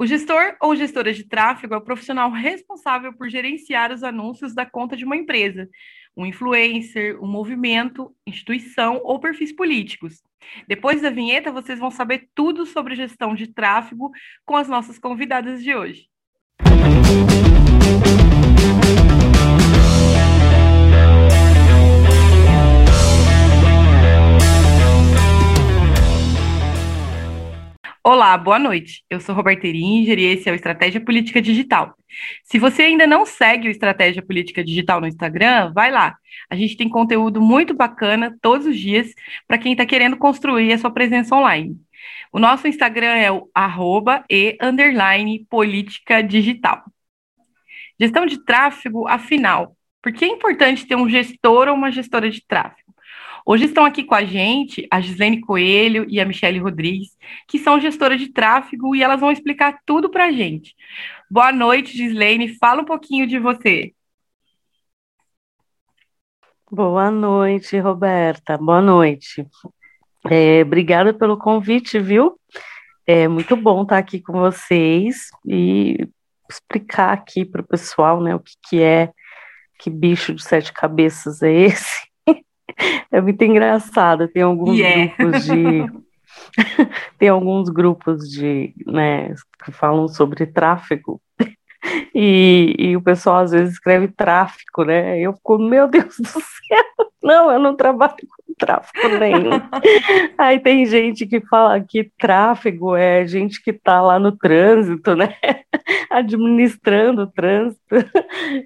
O gestor ou gestora de tráfego é o profissional responsável por gerenciar os anúncios da conta de uma empresa, um influencer, um movimento, instituição ou perfis políticos. Depois da vinheta, vocês vão saber tudo sobre gestão de tráfego com as nossas convidadas de hoje. Olá, boa noite. Eu sou Roberta Eringer e esse é o Estratégia Política Digital. Se você ainda não segue o Estratégia Política Digital no Instagram, vai lá. A gente tem conteúdo muito bacana todos os dias para quem está querendo construir a sua presença online. O nosso Instagram é o arroba e underline política digital. Gestão de tráfego, afinal, por que é importante ter um gestor ou uma gestora de tráfego? Hoje estão aqui com a gente a Gislene Coelho e a Michele Rodrigues, que são gestoras de tráfego e elas vão explicar tudo para a gente. Boa noite, Gislene. Fala um pouquinho de você. Boa noite, Roberta. Boa noite. É, obrigada pelo convite, viu? É muito bom estar aqui com vocês e explicar aqui para o pessoal né, o que, que é, que bicho de sete cabeças é esse é muito engraçado. Tem alguns yeah. grupos de. tem alguns grupos de, né, que falam sobre tráfego. E, e, o pessoal às vezes escreve tráfico, né? Eu fico, meu Deus do céu, não, eu não trabalho com tráfico nenhum. Aí tem gente que fala que tráfego é gente que está lá no trânsito, né? Administrando o trânsito.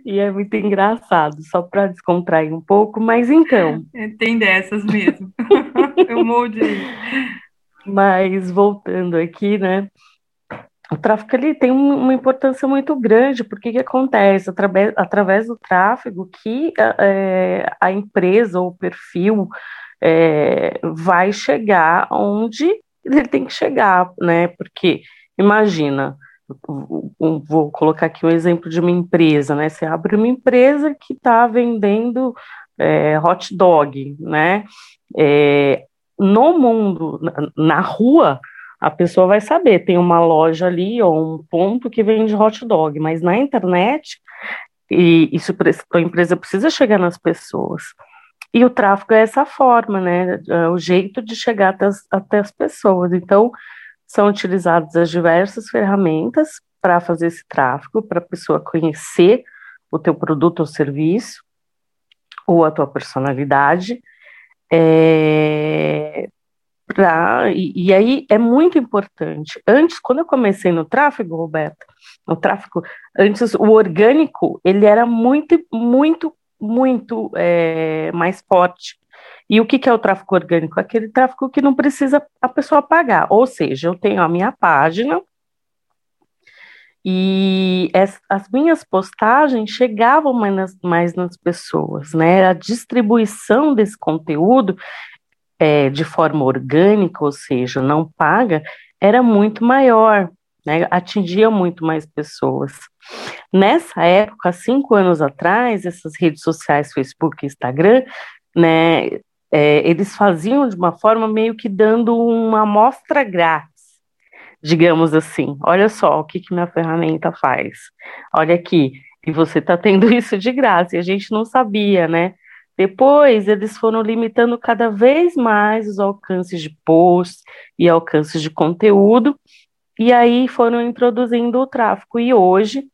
E é muito engraçado, só para descontrair um pouco, mas então. Tem dessas mesmo. eu molde. Mas voltando aqui, né? o tráfego ele tem uma importância muito grande, porque que acontece? Através, através do tráfego que é, a empresa ou o perfil é, vai chegar onde ele tem que chegar, né? Porque, imagina, vou colocar aqui um exemplo de uma empresa, né? Você abre uma empresa que está vendendo é, hot dog, né? É, no mundo, na, rua, a pessoa vai saber, tem uma loja ali ou um ponto que vende hot dog, mas na internet, e isso a empresa precisa chegar nas pessoas. E o tráfego é essa forma, né? É o jeito de chegar até as, até as pessoas. Então, são utilizadas as diversas ferramentas para fazer esse tráfego, para a pessoa conhecer o teu produto ou serviço, ou a tua personalidade, é, Pra, e, e, aí é muito importante. Antes, quando eu comecei no tráfego, Roberto, no tráfego, antes o orgânico ele era muito, muito, muito é, mais forte. E o que, que é o tráfego orgânico? Aquele tráfego que não precisa a pessoa pagar. Ou seja, eu tenho a minha página e as, as minhas postagens chegavam mais nas, mais nas pessoas, né? A distribuição desse conteúdo é, de forma orgânica, ou seja, não paga, era muito maior, né, atingia muito mais pessoas. Nessa época, cinco anos atrás, essas redes sociais, Facebook e Instagram, né, é, eles faziam de uma forma meio que dando uma amostra grátis, digamos assim. Olha só o que, que minha ferramenta faz. Olha aqui, e você está tendo isso de graça, e a gente não sabia, né? Depois, eles foram limitando cada vez mais os alcances de posts e alcances de conteúdo, e aí foram introduzindo o tráfego. E hoje,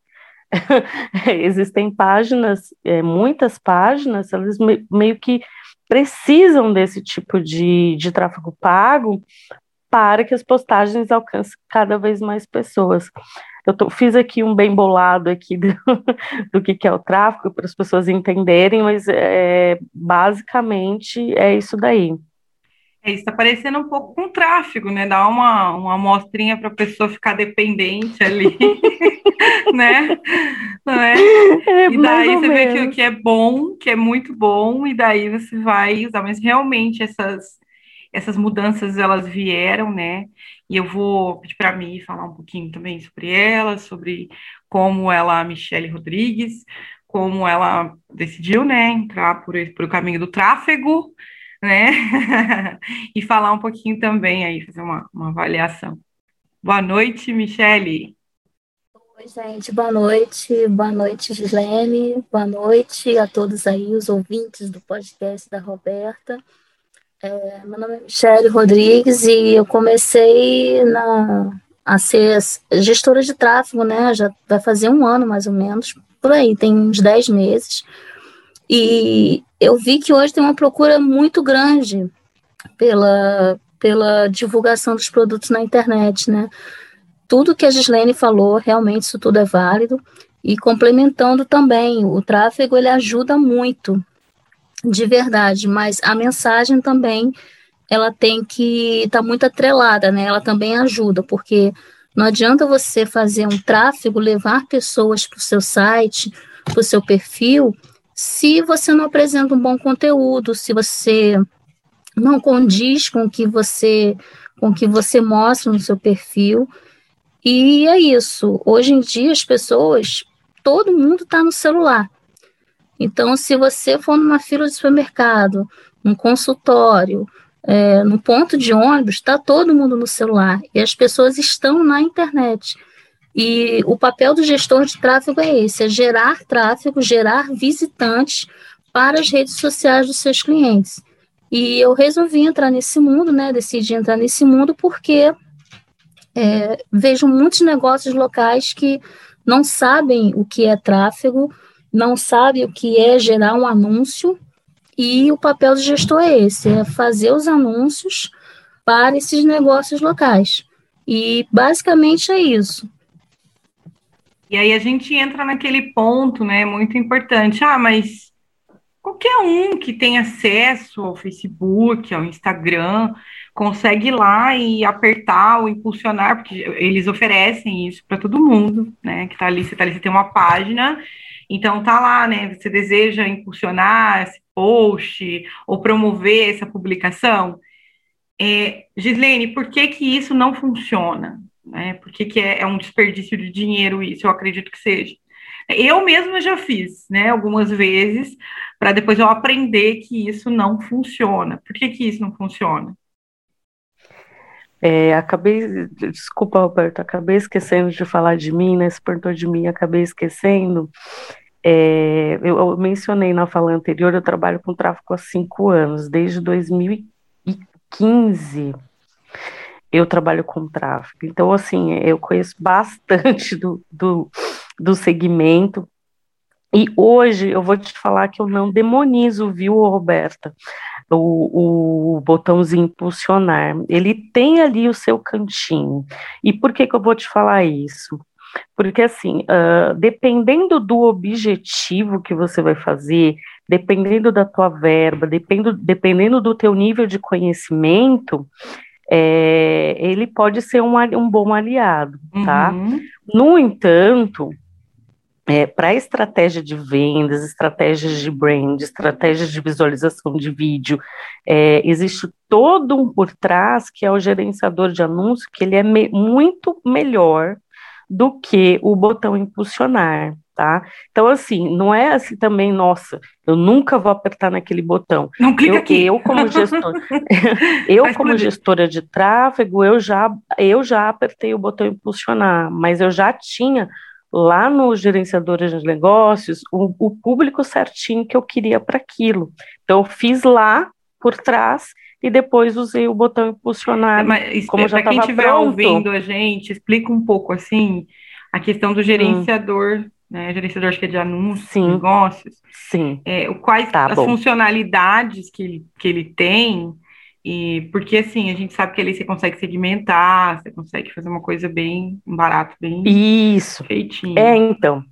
existem páginas, é, muitas páginas, elas me, meio que precisam desse tipo de, de tráfego pago para que as postagens alcancem cada vez mais pessoas. Eu tô, fiz aqui um bem bolado aqui do, do que, que é o tráfico para as pessoas entenderem, mas é, basicamente é isso daí. É, isso está parecendo um pouco com tráfego, né? Dar uma, uma amostrinha para a pessoa ficar dependente ali, né? Não é? é e daí você vê que, que é bom, que é muito bom, e daí você vai usar. Mas realmente essas, essas mudanças elas vieram, né? E eu vou pedir para mim falar um pouquinho também sobre ela, sobre como ela, Michelle Rodrigues, como ela decidiu, né, entrar por, por o caminho do tráfego, né? e falar um pouquinho também aí, fazer uma, uma avaliação. Boa noite, Michelle. Oi, gente, boa noite. Boa noite, Gislene. Boa noite a todos aí, os ouvintes do podcast da Roberta. É, meu nome é Michele Rodrigues e eu comecei na, a ser gestora de tráfego, né? Já vai fazer um ano mais ou menos, por aí, tem uns 10 meses. E eu vi que hoje tem uma procura muito grande pela, pela divulgação dos produtos na internet, né? Tudo que a Gislene falou, realmente isso tudo é válido. E complementando também, o tráfego ele ajuda muito de verdade, mas a mensagem também ela tem que estar tá muito atrelada, né? Ela também ajuda, porque não adianta você fazer um tráfego, levar pessoas para o seu site, para o seu perfil, se você não apresenta um bom conteúdo, se você não condiz com o que você com que você mostra no seu perfil. E é isso. Hoje em dia as pessoas, todo mundo está no celular. Então, se você for numa fila de supermercado, num consultório, é, no ponto de ônibus, está todo mundo no celular e as pessoas estão na internet. E o papel do gestor de tráfego é esse: é gerar tráfego, gerar visitantes para as redes sociais dos seus clientes. E eu resolvi entrar nesse mundo, né? Decidi entrar nesse mundo porque é, vejo muitos negócios locais que não sabem o que é tráfego, não sabe o que é gerar um anúncio, e o papel do gestor é esse, é fazer os anúncios para esses negócios locais. E basicamente é isso. E aí a gente entra naquele ponto, né, muito importante. Ah, mas qualquer um que tem acesso ao Facebook, ao Instagram, consegue ir lá e apertar ou impulsionar, porque eles oferecem isso para todo mundo, né? Que tá ali, você tá ali, você tem uma página então tá lá, né? Você deseja impulsionar esse post ou promover essa publicação. É, Gislene, por que que isso não funciona? Né? Por que, que é, é um desperdício de dinheiro isso? Eu acredito que seja. Eu mesma já fiz, né, algumas vezes, para depois eu aprender que isso não funciona. Por que, que isso não funciona? É, acabei, desculpa, Roberto, acabei esquecendo de falar de mim, né? Se perguntou de mim, acabei esquecendo. É, eu, eu, mencionei na fala anterior, eu trabalho com tráfico há cinco anos, desde 2015 eu trabalho com tráfico. Então, assim, eu conheço bastante do, do, do segmento. E hoje eu vou te falar que eu não demonizo, viu, Roberta? O, o botãozinho impulsionar. Ele tem ali o seu cantinho. E por que, que eu vou te falar isso? Porque, assim, uh, dependendo do objetivo que você vai fazer, dependendo da tua verba, dependendo, dependendo do teu nível de conhecimento, é, ele pode ser um, um bom aliado, tá? Uhum. No entanto, é, para estratégia de vendas, estratégias de brand, estratégias de visualização de vídeo, é, existe todo um por trás que é o gerenciador de anúncio, que ele é me muito melhor do que o botão impulsionar, tá? Então, assim, não é assim também, nossa, eu nunca vou apertar naquele botão. Não clica eu, aqui. Eu, como gestor, eu, como gestora de tráfego, eu já, eu já apertei o botão impulsionar, mas eu já tinha lá no gerenciador de negócios o, o público certinho que eu queria para aquilo. Então, eu fiz lá por trás e depois usei o botão impulsionar. Mas, como já para quem estiver ouvindo a gente, explica um pouco assim a questão do gerenciador, hum. Né? Gerenciador acho que é de anúncios, Sim. negócios. Sim. É, quais tá as bom. funcionalidades que ele, que ele tem. E porque assim, a gente sabe que ali você consegue segmentar, você consegue fazer uma coisa bem barato, bem Isso. feitinho. É, então.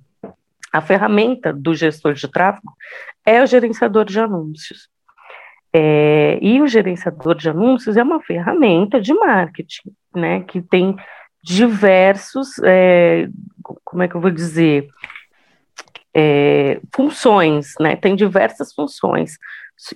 A ferramenta do gestor de tráfego é o gerenciador de anúncios. É, e o gerenciador de anúncios é uma ferramenta de marketing, né, que tem diversos, é, como é que eu vou dizer, é, funções, né, tem diversas funções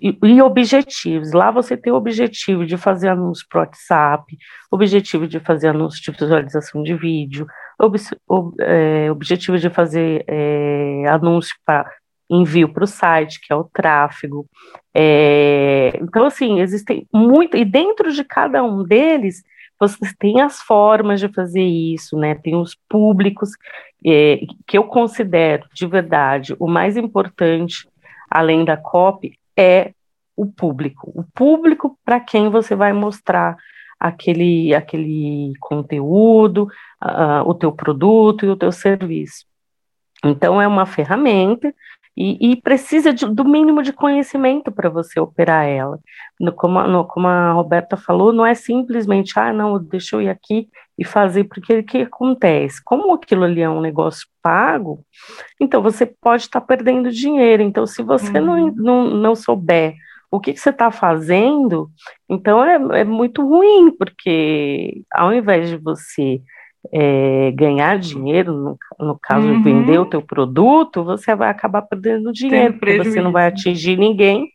e, e, objetivos. Lá você tem o objetivo de fazer anúncio para WhatsApp, objetivo de fazer anúncio de visualização de vídeo, ob, ob, é, objetivo de fazer é, anúncio para envio para o site, que é o tráfego. É, então, assim, existem muito, e dentro de cada um deles, você tem as formas de fazer isso, né? Tem os públicos é, que eu considero de verdade o mais importante, além da copy, é o público. O público para quem você vai mostrar aquele, aquele conteúdo, uh, o teu produto e o teu serviço. Então, é uma ferramenta e, e precisa de, do mínimo de conhecimento para você operar ela. No, como, no, como, a Roberta falou, não é simplesmente, ah, não, deixa eu ir aqui e fazer, porque o que acontece? Como aquilo ali é um negócio pago, então você pode estar tá perdendo dinheiro. Então, se você uhum. não, não, não souber o que, que você está fazendo, então é, é muito ruim, porque ao invés de você é, ganhar dinheiro, no, no caso uhum. vender o teu produto, você vai acabar perdendo dinheiro, porque você não vai atingir ninguém,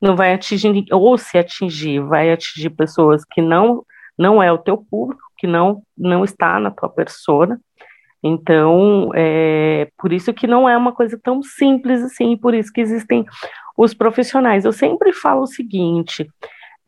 não vai atingir, ou se atingir, vai atingir pessoas que não, não é o teu público, que não, não está na tua persona, então, é por isso que não é uma coisa tão simples assim, por isso que existem os profissionais. Eu sempre falo o seguinte: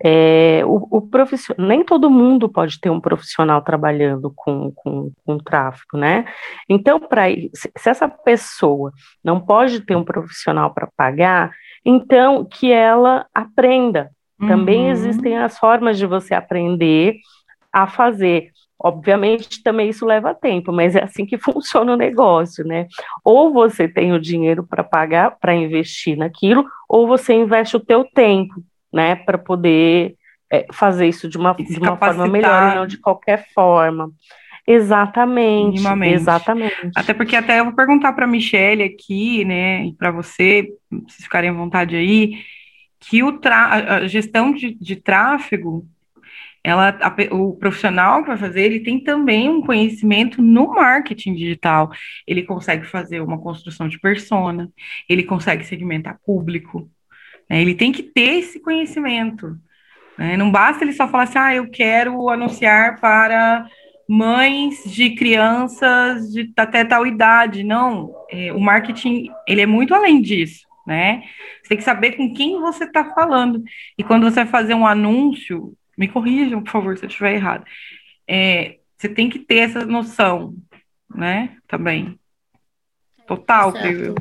é, o, o profissional, nem todo mundo pode ter um profissional trabalhando com, com, com tráfico, né? Então, para se, se essa pessoa não pode ter um profissional para pagar, então que ela aprenda. Uhum. Também existem as formas de você aprender a fazer. Obviamente, também isso leva tempo, mas é assim que funciona o negócio, né? Ou você tem o dinheiro para pagar, para investir naquilo, ou você investe o teu tempo né, para poder é, fazer isso de uma, de uma forma melhor e não de qualquer forma. Exatamente, exatamente. Até porque até eu vou perguntar para a Michelle aqui, né, e para você, se ficarem à vontade aí, que o a gestão de, de tráfego, ela, a, o profissional para fazer, ele tem também um conhecimento no marketing digital. Ele consegue fazer uma construção de persona, ele consegue segmentar público, né? Ele tem que ter esse conhecimento. Né? Não basta ele só falar assim, ah, eu quero anunciar para mães de crianças de até tal idade. Não, é, o marketing ele é muito além disso, né? Você tem que saber com quem você está falando. E quando você vai fazer um anúncio, me corrijam, por favor, se eu estiver errado. É, você tem que ter essa noção, né? Também. Total, creio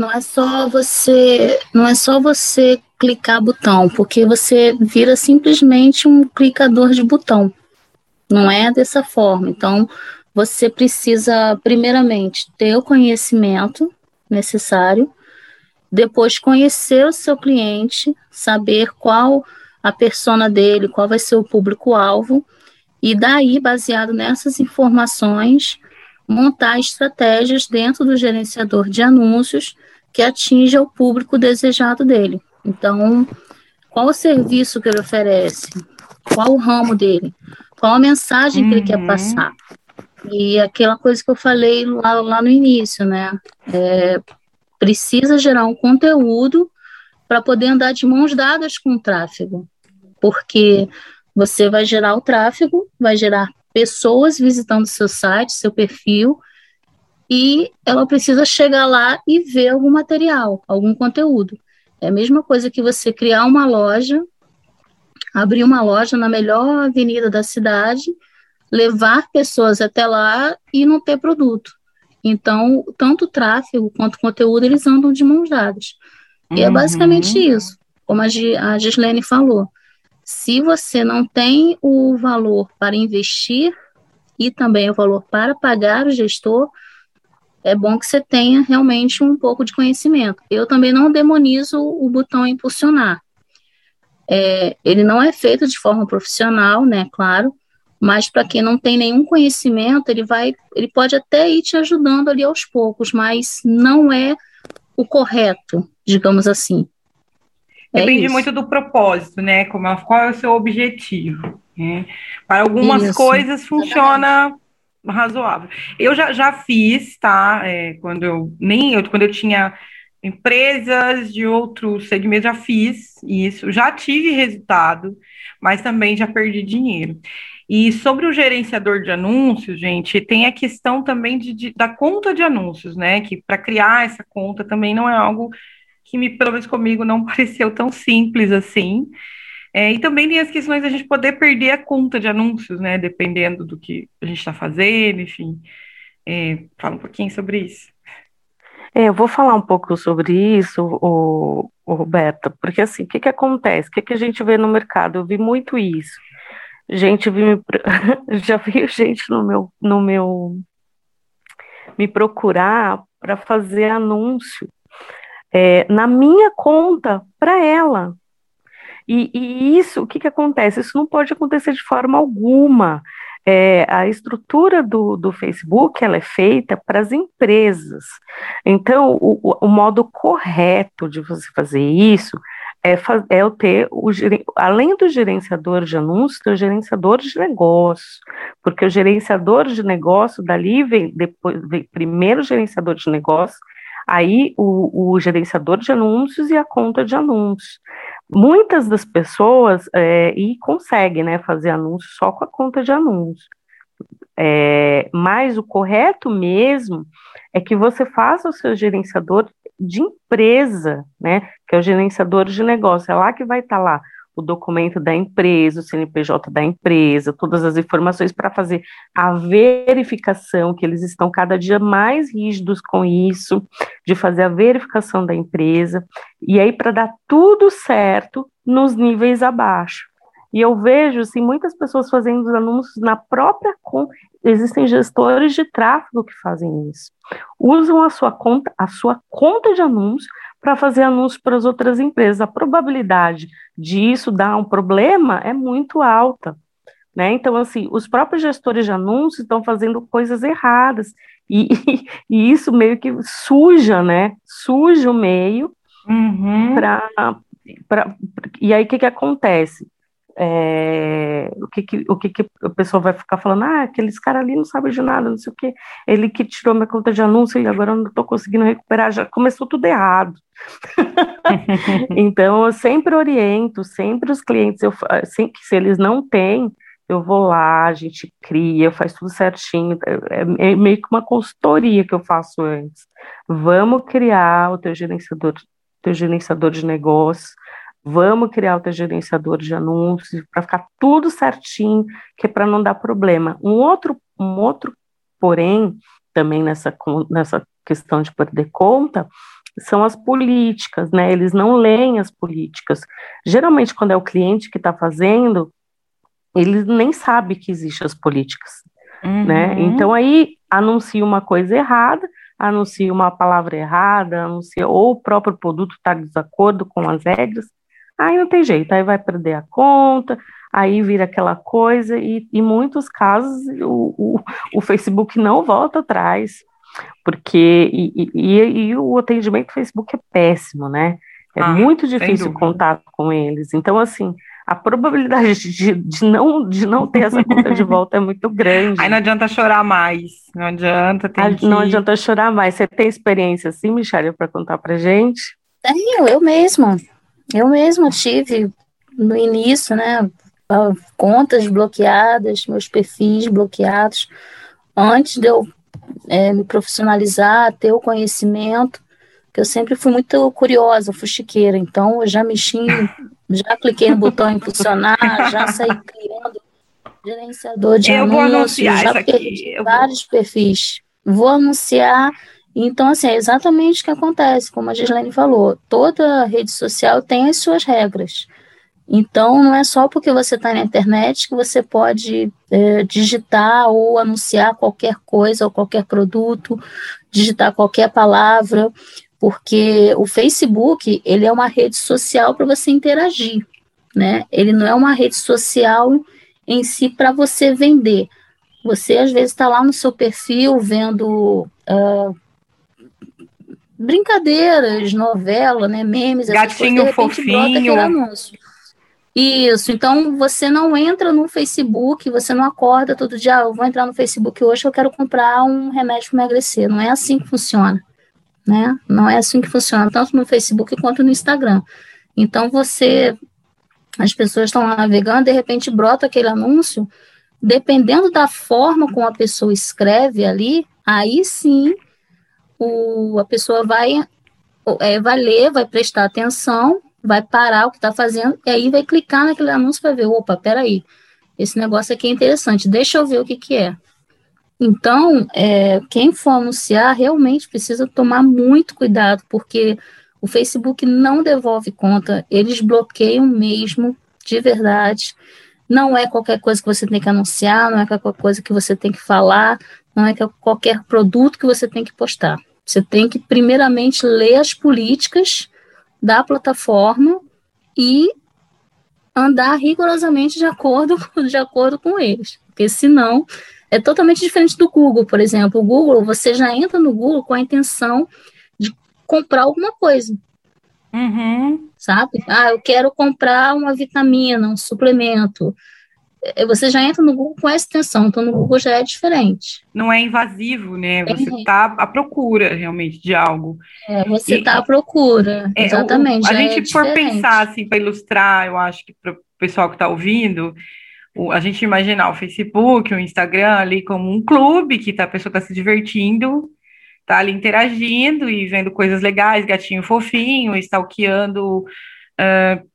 não é só você, não é só você clicar botão, porque você vira simplesmente um clicador de botão. Não é dessa forma. Então, você precisa primeiramente ter o conhecimento necessário, depois conhecer o seu cliente, saber qual a persona dele, qual vai ser o público-alvo, e daí, baseado nessas informações, montar estratégias dentro do gerenciador de anúncios que atinja o público desejado dele. Então, qual o serviço que ele oferece? Qual o ramo dele? Qual a mensagem uhum. que ele quer uhum. passar? E aquela coisa que eu falei lá, lá no início, né? É, precisa gerar um conteúdo para poder andar de mãos dadas com o tráfego, porque você vai gerar o tráfego, vai gerar pessoas visitando seu site, seu perfil, e ela precisa chegar lá e ver algum material, algum conteúdo. É a mesma coisa que você criar uma loja, abrir uma loja na melhor avenida da cidade, levar pessoas até lá e não ter produto. Então, tanto tráfego quanto conteúdo, eles andam de mãos dadas. E é uhum. basicamente isso, como a, a Gislene falou. Se você não tem o valor para investir e também o valor para pagar o gestor, é bom que você tenha realmente um pouco de conhecimento. Eu também não demonizo o botão impulsionar. É, ele não é feito de forma profissional, né, claro, mas para quem não tem nenhum conhecimento, ele vai, ele pode até ir te ajudando ali aos poucos, mas não é o correto, digamos assim. É Depende isso. muito do propósito, né? Como, qual é o seu objetivo? Né? Para algumas isso. coisas funciona razoável. Eu já, já fiz, tá? É, quando eu nem eu, quando eu tinha empresas de outros segmentos, já fiz isso, já tive resultado, mas também já perdi dinheiro. E sobre o gerenciador de anúncios, gente, tem a questão também de, de da conta de anúncios, né? Que para criar essa conta também não é algo que me, pelo menos comigo, não pareceu tão simples assim. É, e também tem as questões da gente poder perder a conta de anúncios, né? Dependendo do que a gente está fazendo, enfim. É, fala um pouquinho sobre isso. É, eu vou falar um pouco sobre isso, o, o Roberta, porque assim, o que, que acontece? O que, que a gente vê no mercado? Eu vi muito isso. Gente, vi, já vi gente no meu, no meu me procurar para fazer anúncio é, na minha conta para ela. E, e, isso, o que, que acontece? Isso não pode acontecer de forma alguma. É, a estrutura do, do Facebook ela é feita para as empresas. Então, o, o, modo correto de você fazer isso é, é ter, o, além do gerenciador de anúncios, ter o gerenciador de negócio, porque o gerenciador de negócio, dali vem, depois, vem primeiro o gerenciador de negócio, aí o, o gerenciador de anúncios e a conta de anúncios. Muitas das pessoas é, e conseguem né, fazer anúncios só com a conta de anúncios. É, mas o correto mesmo é que você faça o seu gerenciador de empresa, né? Que é o gerenciador de negócio, é lá que vai estar tá lá o documento da empresa, o CNPJ da empresa, todas as informações para fazer a verificação, que eles estão cada dia mais rígidos com isso, de fazer a verificação da empresa, e aí para dar tudo certo nos níveis abaixo. E eu vejo assim, muitas pessoas fazendo os anúncios na própria conta. Existem gestores de tráfego que fazem isso. Usam a sua conta, a sua conta de anúncio para fazer anúncios para as outras empresas. A probabilidade disso dar um problema é muito alta. Né? Então, assim, os próprios gestores de anúncios estão fazendo coisas erradas. E, e, e isso meio que suja, né? Suja o meio uhum. para. E aí, o que, que acontece? É, o que, que, o que, que a pessoa vai ficar falando, ah, aqueles caras ali não sabem de nada, não sei o que, ele que tirou minha conta de anúncio e agora eu não estou conseguindo recuperar, já começou tudo errado. então, eu sempre oriento, sempre os clientes, eu, assim, se eles não têm, eu vou lá, a gente cria, faz tudo certinho, é, é, é meio que uma consultoria que eu faço antes. Vamos criar o teu gerenciador, teu gerenciador de negócio, Vamos criar o teu gerenciador de anúncios para ficar tudo certinho, que é para não dar problema. Um outro, um outro, porém, também nessa, nessa questão de perder conta, são as políticas, né? Eles não leem as políticas. Geralmente, quando é o cliente que está fazendo, ele nem sabe que existem as políticas, né? uhum. né? Então aí anuncia uma coisa errada, anuncia uma palavra errada, anuncia ou o próprio produto está de desacordo com as regras, Aí não tem jeito, aí vai perder a conta, aí vira aquela coisa, e em muitos casos o, o, o Facebook não volta atrás, porque e, e, e, o atendimento do Facebook é péssimo, né? É ah, muito difícil contato com eles. Então, assim, a probabilidade de, de, não, de não ter essa conta de volta é muito grande. Aí não adianta chorar mais. Não adianta ter que... Não adianta chorar mais. Você tem experiência assim, Michelle, para contar pra gente? Tenho, eu mesma. Eu mesma tive no início, né, contas bloqueadas, meus perfis bloqueados, antes de eu é, me profissionalizar, ter o conhecimento, que eu sempre fui muito curiosa, fuxiqueira, então eu já mexi, já cliquei no botão impulsionar, já saí criando gerenciador de eu anúncios, já perdi vários vou... perfis. Vou anunciar então, assim, é exatamente o que acontece, como a Gislaine falou, toda rede social tem as suas regras. Então, não é só porque você está na internet que você pode é, digitar ou anunciar qualquer coisa ou qualquer produto, digitar qualquer palavra, porque o Facebook, ele é uma rede social para você interagir, né? Ele não é uma rede social em si para você vender. Você, às vezes, está lá no seu perfil vendo... Uh, brincadeiras, novela, né, memes, gatinho coisas, fofinho. anúncio. Isso, então você não entra no Facebook, você não acorda todo dia, ah, eu vou entrar no Facebook hoje, eu quero comprar um remédio para emagrecer. Não é assim que funciona, né? Não é assim que funciona, tanto no Facebook quanto no Instagram. Então você, as pessoas estão lá navegando, de repente brota aquele anúncio, dependendo da forma como a pessoa escreve ali, aí sim o, a pessoa vai, é, vai ler, vai prestar atenção vai parar o que está fazendo e aí vai clicar naquele anúncio para ver, opa, peraí, esse negócio aqui é interessante, deixa eu ver o que, que é. Então, é, quem for anunciar realmente precisa tomar muito cuidado, porque o Facebook não devolve conta, eles bloqueiam mesmo, de verdade. Não é qualquer coisa que você tem que anunciar, não é qualquer coisa que você tem que falar, não é qualquer produto que você tem que postar. Você tem que, primeiramente, ler as políticas da plataforma e andar rigorosamente de acordo, de acordo com eles, porque senão é totalmente diferente do Google, por exemplo. O Google, você já entra no Google com a intenção de comprar alguma coisa. Uhum. Sabe? Ah, eu quero comprar uma vitamina, um suplemento. É, você já entra no Google com essa intenção, então no Google já é diferente. Não é invasivo, né? Você está é. à procura realmente de algo. É, você está à procura, é, exatamente. O, a gente é for pensar assim, para ilustrar, eu acho que para o pessoal que está ouvindo, o, a gente imaginar o Facebook, o Instagram ali como um clube que tá, a pessoa está se divertindo, tá ali interagindo e vendo coisas legais, gatinho fofinho, stalkeando uh,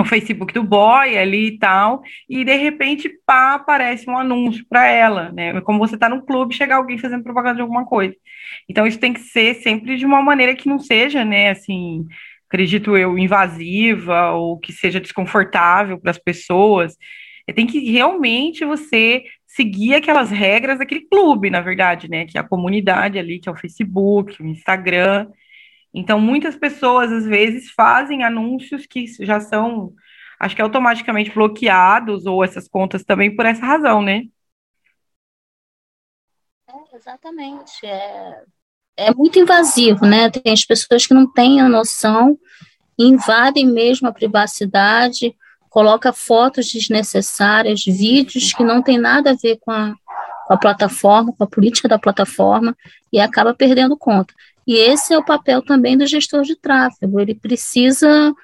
o Facebook do boy ali e tal, e de repente, pá, aparece um anúncio para ela, né? Como você está no clube, chegar alguém fazendo propaganda de alguma coisa. Então, isso tem que ser sempre de uma maneira que não seja, né, assim, acredito eu, invasiva ou que seja desconfortável para as pessoas. Tem que realmente você seguir aquelas regras daquele clube, na verdade, né? Que é a comunidade ali, que é o Facebook, o Instagram. Então, muitas pessoas, às vezes, fazem anúncios que já são, acho que automaticamente bloqueados, ou essas contas também por essa razão, né? É, exatamente. É, é muito invasivo, né? Tem as pessoas que não têm a noção, invadem mesmo a privacidade, coloca fotos desnecessárias, vídeos que não tem nada a ver com a, com a plataforma, com a política da plataforma, e acaba perdendo conta. E esse é o papel também do gestor de tráfego. Ele precisa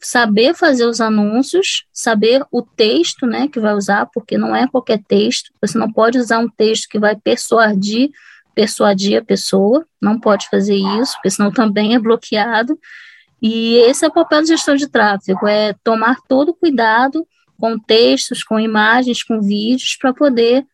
saber fazer os anúncios, saber o texto, né, que vai usar, porque não é qualquer texto. Você não pode usar um texto que vai persuadir, persuadir a pessoa. Não pode fazer isso, porque senão também é bloqueado. E esse é o papel do gestor de tráfego, é tomar todo cuidado com textos, com imagens, com vídeos, para poder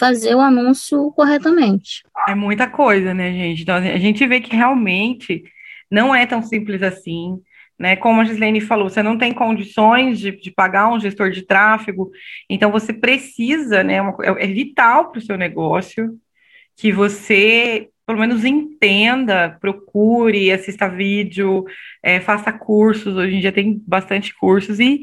fazer o anúncio corretamente. É muita coisa, né, gente? Então, a gente vê que realmente não é tão simples assim. Né? Como a Gislene falou, você não tem condições de, de pagar um gestor de tráfego, então você precisa, né? Uma, é, é vital para o seu negócio que você pelo menos entenda, procure, assista vídeo, é, faça cursos. Hoje em dia tem bastante cursos e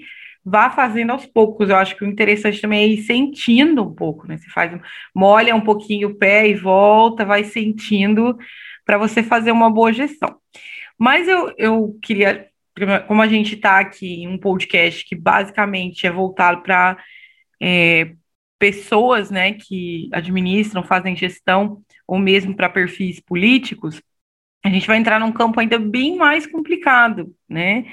vá fazendo aos poucos. Eu acho que o interessante também é ir sentindo um pouco, né? Você faz, molha um pouquinho o pé e volta, vai sentindo para você fazer uma boa gestão. Mas eu, eu queria, como a gente está aqui em um podcast que basicamente é voltado para é, pessoas, né, que administram, fazem gestão, ou mesmo para perfis políticos, a gente vai entrar num campo ainda bem mais complicado, né?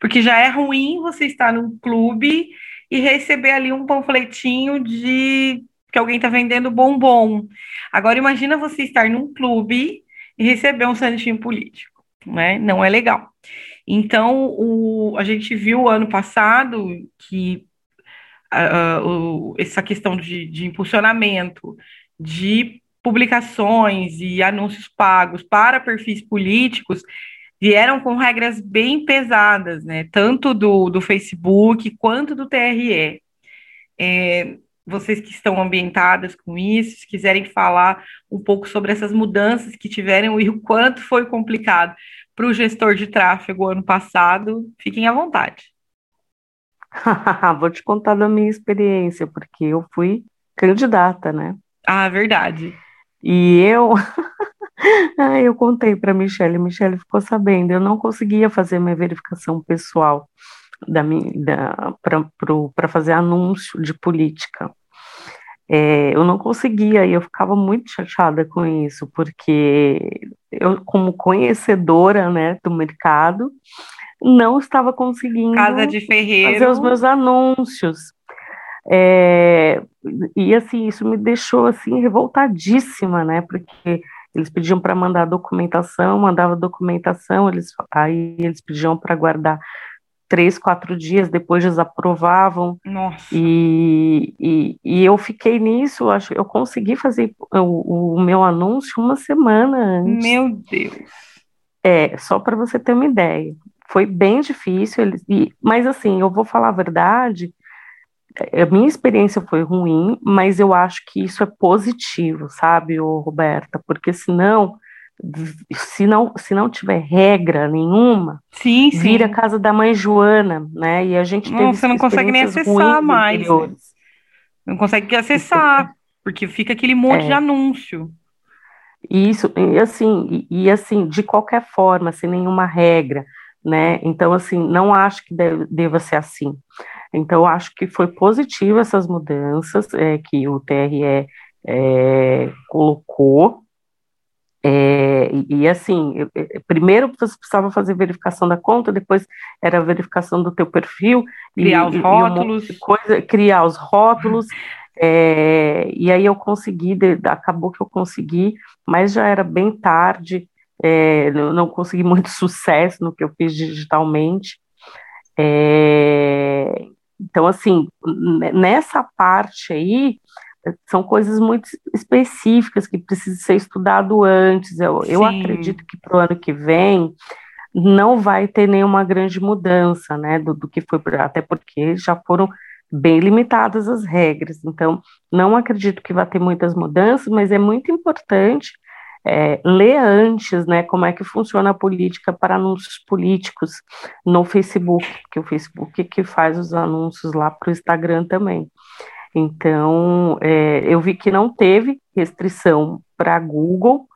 Porque já é ruim você estar num clube e receber ali um panfletinho de que alguém está vendendo bombom. Agora imagina você estar num clube e receber um santinho político, né? Não é legal. Então, o, a gente viu ano passado que uh, uh, essa questão de, de impulsionamento, de publicações e anúncios pagos para perfis políticos vieram com regras bem pesadas, né? Tanto do, do Facebook quanto do TRE. É, vocês que estão ambientadas com isso, se quiserem falar um pouco sobre essas mudanças que tiveram e o quanto foi complicado para o gestor de tráfego ano passado, fiquem à vontade. Vou te contar da minha experiência, porque eu fui candidata, né? Ah, verdade. E eu, eu contei para Michelle, Michelle ficou sabendo, eu não conseguia fazer minha verificação pessoal da, da, para fazer anúncio de política. É, eu não conseguia e eu ficava muito chateada com isso, porque eu, como conhecedora né, do mercado, não estava conseguindo fazer os meus anúncios. É, e assim, isso me deixou assim revoltadíssima, né? Porque eles pediam para mandar documentação, mandava documentação, eles aí eles pediam para guardar três, quatro dias depois desaprovavam. Nossa. E, e, e eu fiquei nisso, acho, eu consegui fazer o, o meu anúncio uma semana antes. Meu Deus. É, só para você ter uma ideia. Foi bem difícil, eles, e, mas assim, eu vou falar a verdade, a minha experiência foi ruim, mas eu acho que isso é positivo, sabe, Roberta? Porque senão se não, se não tiver regra nenhuma, sim, sim. vira a casa da mãe Joana, né? E a gente não, teve você não consegue nem acessar mais. Anteriores. Não consegue acessar, porque fica aquele monte é. de anúncio. Isso, e assim, e, e, assim, de qualquer forma, sem nenhuma regra, né? Então, assim, não acho que deve, deva ser assim. Então, acho que foi positivo essas mudanças é, que o TRE é, colocou, é, e, e, assim, eu, primeiro você precisava fazer verificação da conta, depois era a verificação do teu perfil, criar e, os rótulos, um coisa, criar os rótulos, é, e aí eu consegui, acabou que eu consegui, mas já era bem tarde, é, não, não consegui muito sucesso no que eu fiz digitalmente. É, então, assim, nessa parte aí, são coisas muito específicas que precisam ser estudado antes. Eu, eu acredito que para o ano que vem não vai ter nenhuma grande mudança, né, do, do que foi, até porque já foram bem limitadas as regras. Então, não acredito que vai ter muitas mudanças, mas é muito importante é, ler antes, né, como é que funciona a política para anúncios políticos no Facebook, porque o Facebook é que faz os anúncios lá para o Instagram também. Então, é, eu vi que não teve restrição para Google.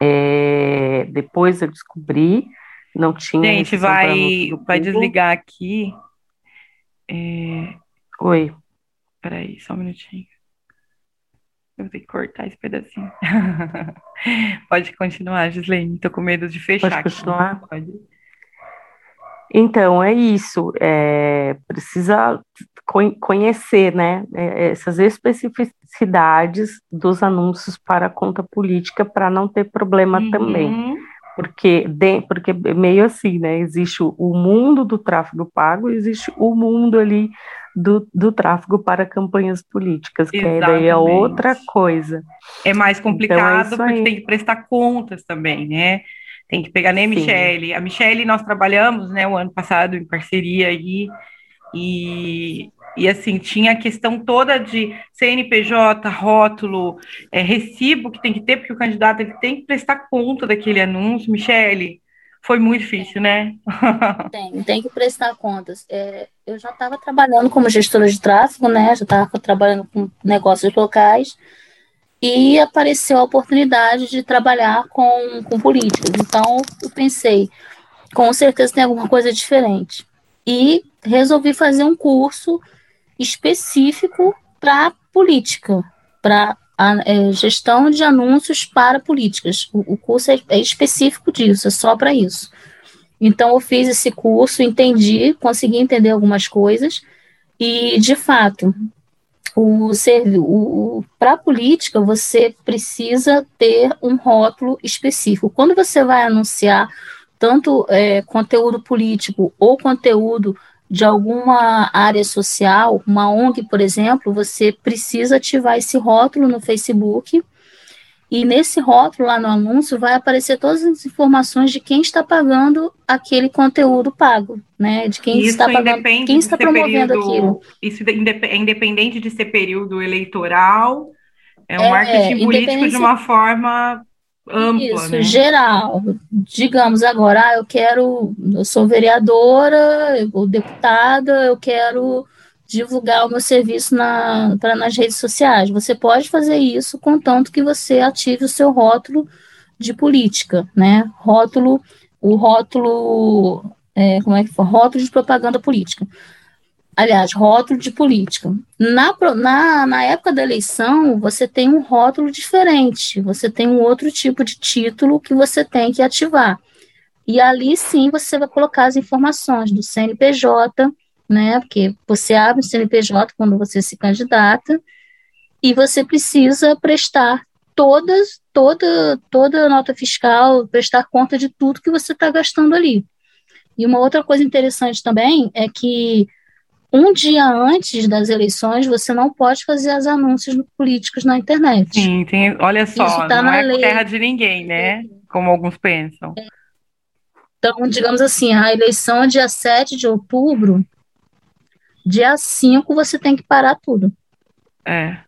É, depois eu descobri, não tinha. Gente, vai, vai desligar aqui. É... Oi. Peraí, só um minutinho. Eu vou ter que cortar esse pedacinho. Pode continuar, Gislaine. Tô com medo de fechar. Pode continuar? Pode. Então, é isso. É, precisa conhecer né, é, essas especificidades dos anúncios para a conta política para não ter problema uhum. também. Porque, de, porque é meio assim, né? Existe o mundo do tráfego pago, existe o mundo ali do, do tráfego para campanhas políticas, que Exatamente. daí é outra coisa. É mais complicado então é porque tem que prestar contas também, né? Tem que pegar nem a Michelle. A Michelle nós trabalhamos, né, o ano passado em parceria aí, e, e assim, tinha a questão toda de CNPJ, rótulo, é, recibo que tem que ter, porque o candidato ele tem que prestar conta daquele anúncio. Michele, foi muito difícil, né? tem, tem que prestar contas. É, eu já estava trabalhando como gestora de tráfego, né? Já estava trabalhando com negócios locais e apareceu a oportunidade de trabalhar com, com políticos. Então, eu pensei, com certeza tem alguma coisa diferente. E resolvi fazer um curso específico para política, para é, gestão de anúncios para políticas. O, o curso é, é, específico disso, é só para isso. Então, eu fiz esse curso, entendi, consegui entender algumas coisas, e, de fato, o, o para a política, você precisa ter um rótulo específico. Quando você vai anunciar tanto é, conteúdo político ou conteúdo de alguma área social, uma ONG, por exemplo, você precisa ativar esse rótulo no Facebook. E nesse rótulo lá no anúncio vai aparecer todas as informações de quem está pagando aquele conteúdo pago, né? De quem isso está pagando, quem está promovendo período, aquilo. Isso é independente de ser período eleitoral, é um é, marketing político de uma forma ampla, Isso, né? geral. Digamos agora, ah, eu quero, eu sou vereadora, ou deputada, eu quero divulgar o meu serviço na, pra, nas redes sociais. Você pode fazer isso contanto que você ative o seu rótulo de política, né? Rótulo, o rótulo, é, como é que foi? Rótulo de propaganda política aliás, rótulo de política. Na, na, na época da eleição, você tem um rótulo diferente, você tem um outro tipo de título que você tem que ativar. E ali sim você vai colocar as informações do CNPJ, né? Porque você abre o CNPJ quando você se candidata, e você precisa prestar todas, toda, toda a nota fiscal, prestar conta de tudo que você está gastando ali. E uma outra coisa interessante também é que um dia antes das eleições você não pode fazer os anúncios políticos na internet. Sim, tem, olha só, tá não é lei. terra de ninguém, né? Como alguns pensam. Então, digamos assim, a eleição é dia 7 de outubro, dia 5 você tem que parar tudo. É.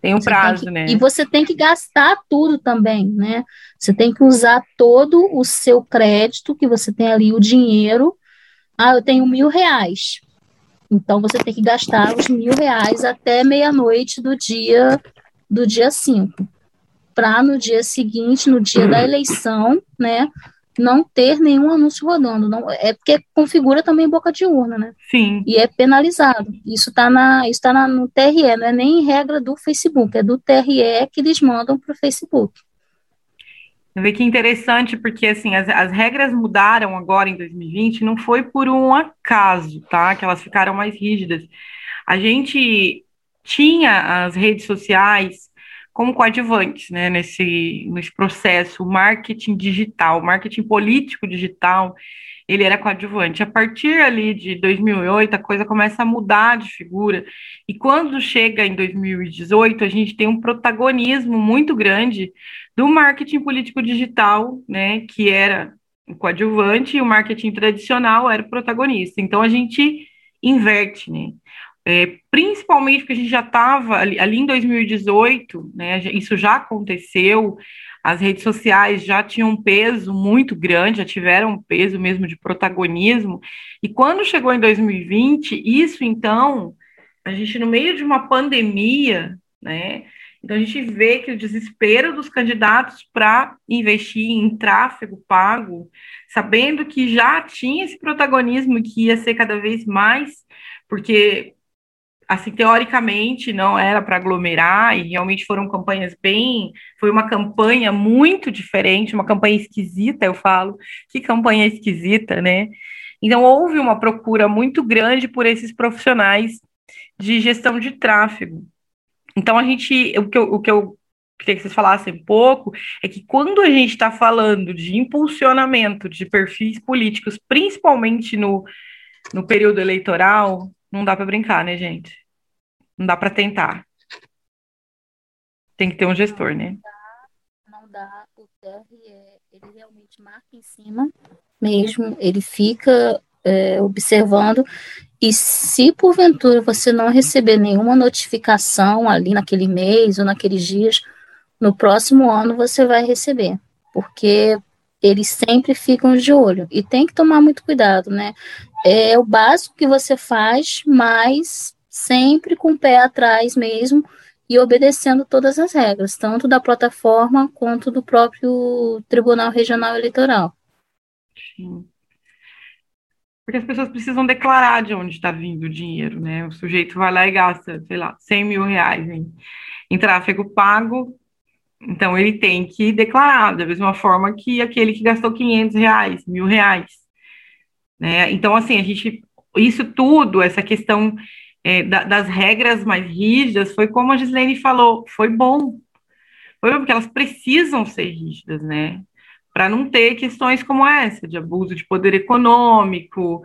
Tem um você prazo, que, né? E você tem que gastar tudo também, né? Você tem que usar todo o seu crédito, que você tem ali o dinheiro. Ah, eu tenho mil reais. Então você tem que gastar os mil reais até meia-noite do dia do dia 5. Para no dia seguinte, no dia da eleição, né? não ter nenhum anúncio rodando. Não, é porque configura também boca de urna, né? Sim. E é penalizado. Isso está na, isso tá na, no TRE, não é nem regra do Facebook, é do TRE que eles mandam para o Facebook. Vê que interessante, porque assim, as, as regras mudaram agora em 2020, não foi por um acaso, tá? Que elas ficaram mais rígidas. A gente tinha as redes sociais como coadjuvantes, né, nesse, nesse processo, marketing digital, marketing político digital, ele era coadjuvante. A partir ali de 2008, a coisa começa a mudar de figura, e quando chega em 2018, a gente tem um protagonismo muito grande do marketing político digital, né, que era o coadjuvante, e o marketing tradicional era o protagonista. Então, a gente inverte, né? É, principalmente porque a gente já estava ali, ali, em 2018, né, isso já aconteceu, as redes sociais já tinham um peso muito grande, já tiveram um peso mesmo de protagonismo, e quando chegou em 2020, isso então, a gente no meio de uma pandemia, né, então a gente vê que o desespero dos candidatos para investir em tráfego pago, sabendo que já tinha esse protagonismo que ia ser cada vez mais, porque assim, teoricamente não era para aglomerar, e realmente foram campanhas bem. Foi uma campanha muito diferente, uma campanha esquisita, eu falo. Que campanha esquisita, né? Então, houve uma procura muito grande por esses profissionais de gestão de tráfego. Então, a gente. O que eu, o que eu queria que vocês falassem um pouco é que quando a gente está falando de impulsionamento de perfis políticos, principalmente no, no período eleitoral, não dá para brincar, né, gente? Não dá para tentar. Tem que ter um gestor, né? Não dá. O TRE, ele realmente marca em cima mesmo, ele fica é, observando. E se porventura você não receber nenhuma notificação ali naquele mês ou naqueles dias, no próximo ano você vai receber, porque eles sempre ficam de olho e tem que tomar muito cuidado, né? É o básico que você faz, mas sempre com o pé atrás mesmo e obedecendo todas as regras, tanto da plataforma quanto do próprio Tribunal Regional Eleitoral. Sim. Porque as pessoas precisam declarar de onde está vindo o dinheiro, né? O sujeito vai lá e gasta, sei lá, 100 mil reais em, em tráfego pago, então ele tem que declarar, da mesma forma que aquele que gastou 500 reais, mil reais. Né? Então, assim, a gente, isso tudo, essa questão é, da, das regras mais rígidas, foi como a Gislene falou, foi bom. Foi bom, porque elas precisam ser rígidas, né? Para não ter questões como essa, de abuso de poder econômico,